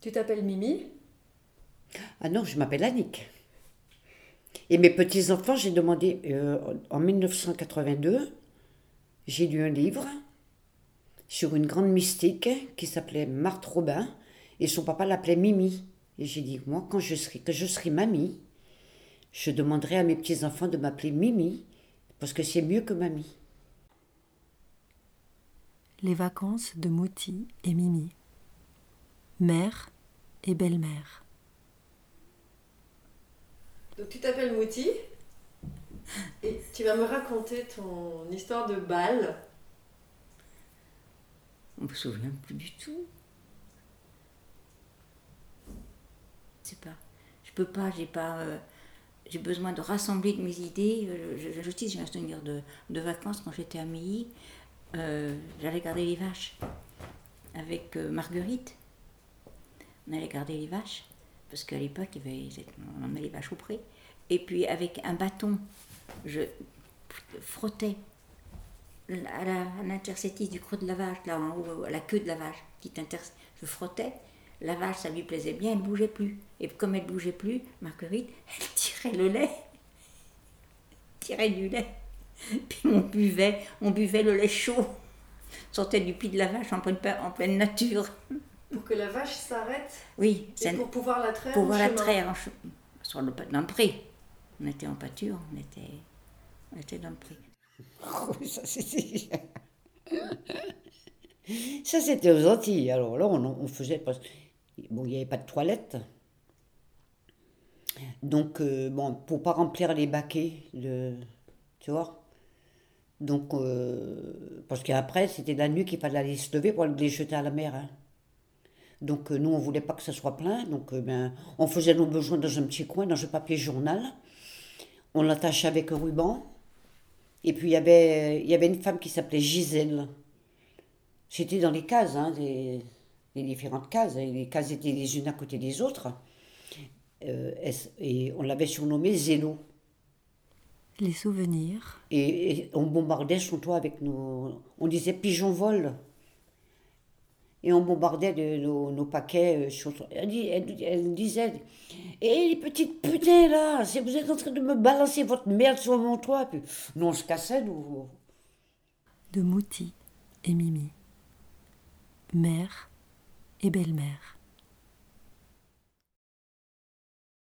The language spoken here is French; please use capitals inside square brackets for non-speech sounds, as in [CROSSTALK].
Tu t'appelles Mimi? Ah non, je m'appelle Annick. Et mes petits-enfants, j'ai demandé euh, en 1982, j'ai lu un livre sur une grande mystique qui s'appelait Marthe Robin et son papa l'appelait Mimi. Et j'ai dit, moi, quand je serai, que je serai mamie, je demanderai à mes petits-enfants de m'appeler Mimi parce que c'est mieux que mamie. Les vacances de Mouti et Mimi. Mère et belle-mère. Donc tu t'appelles Mouti et tu vas me raconter ton histoire de bal. On me souvient plus du tout. Je sais pas. Je peux pas, j'ai pas. euh, j'ai besoin de rassembler de mes idées. Euh, Je, je, justice, j'ai un souvenir de, de vacances quand j'étais à Milly. Euh, J'allais garder les vaches avec euh, Marguerite. On allait garder les vaches parce qu'à l'époque, on emmenait les vaches au pré. Et puis avec un bâton, je frottais à l'interstice du creux de la vache, là en haut, à la queue de la vache, petite inter- je frottais. La vache, ça lui plaisait bien, elle ne bougeait plus. Et comme elle ne bougeait plus, Marguerite, elle tirait le lait. Tirait du lait. Puis on buvait, on buvait le lait chaud. Sortait du pied de la vache en en pleine nature. Que la vache s'arrête Oui, et pour pouvoir la traire pour en la chemin. traire en sur le, dans le pré. On était en pâture, on était, on était dans le pré. [LAUGHS] Oh, ça c'était. [LAUGHS] ça c'était aux Antilles. Alors là, on, on faisait. parce- Bon, il n'y avait pas de toilette. Donc, euh, bon, pour pas remplir les baquets, de, tu vois. Donc, euh, parce qu'après, c'était la nuit qu'il fallait aller se lever pour les jeter à la mer. hein. Donc, euh, nous, on voulait pas que ça soit plein. Donc, euh, ben, on faisait nos besoins dans un petit coin, dans un papier journal. On l'attachait avec un ruban. Et puis il y avait, il y avait une femme qui s'appelait Gisèle. C'était dans les cases, hein, les, les différentes cases. Et les cases étaient les unes à côté des autres. Euh, et, et on l'avait surnommée Zélo. Les souvenirs. Et, et on bombardait son toit avec nos. On disait pigeon vol. Et on bombardait de- nos, paquets euh, Elle, dit- elle- elle disait Hé les petites putains là, vous êtes en train de me balancer votre merde sur mon toit. Puis, nous on se cassait, nous. de Mouti et Mimi. Mère et belle-mère.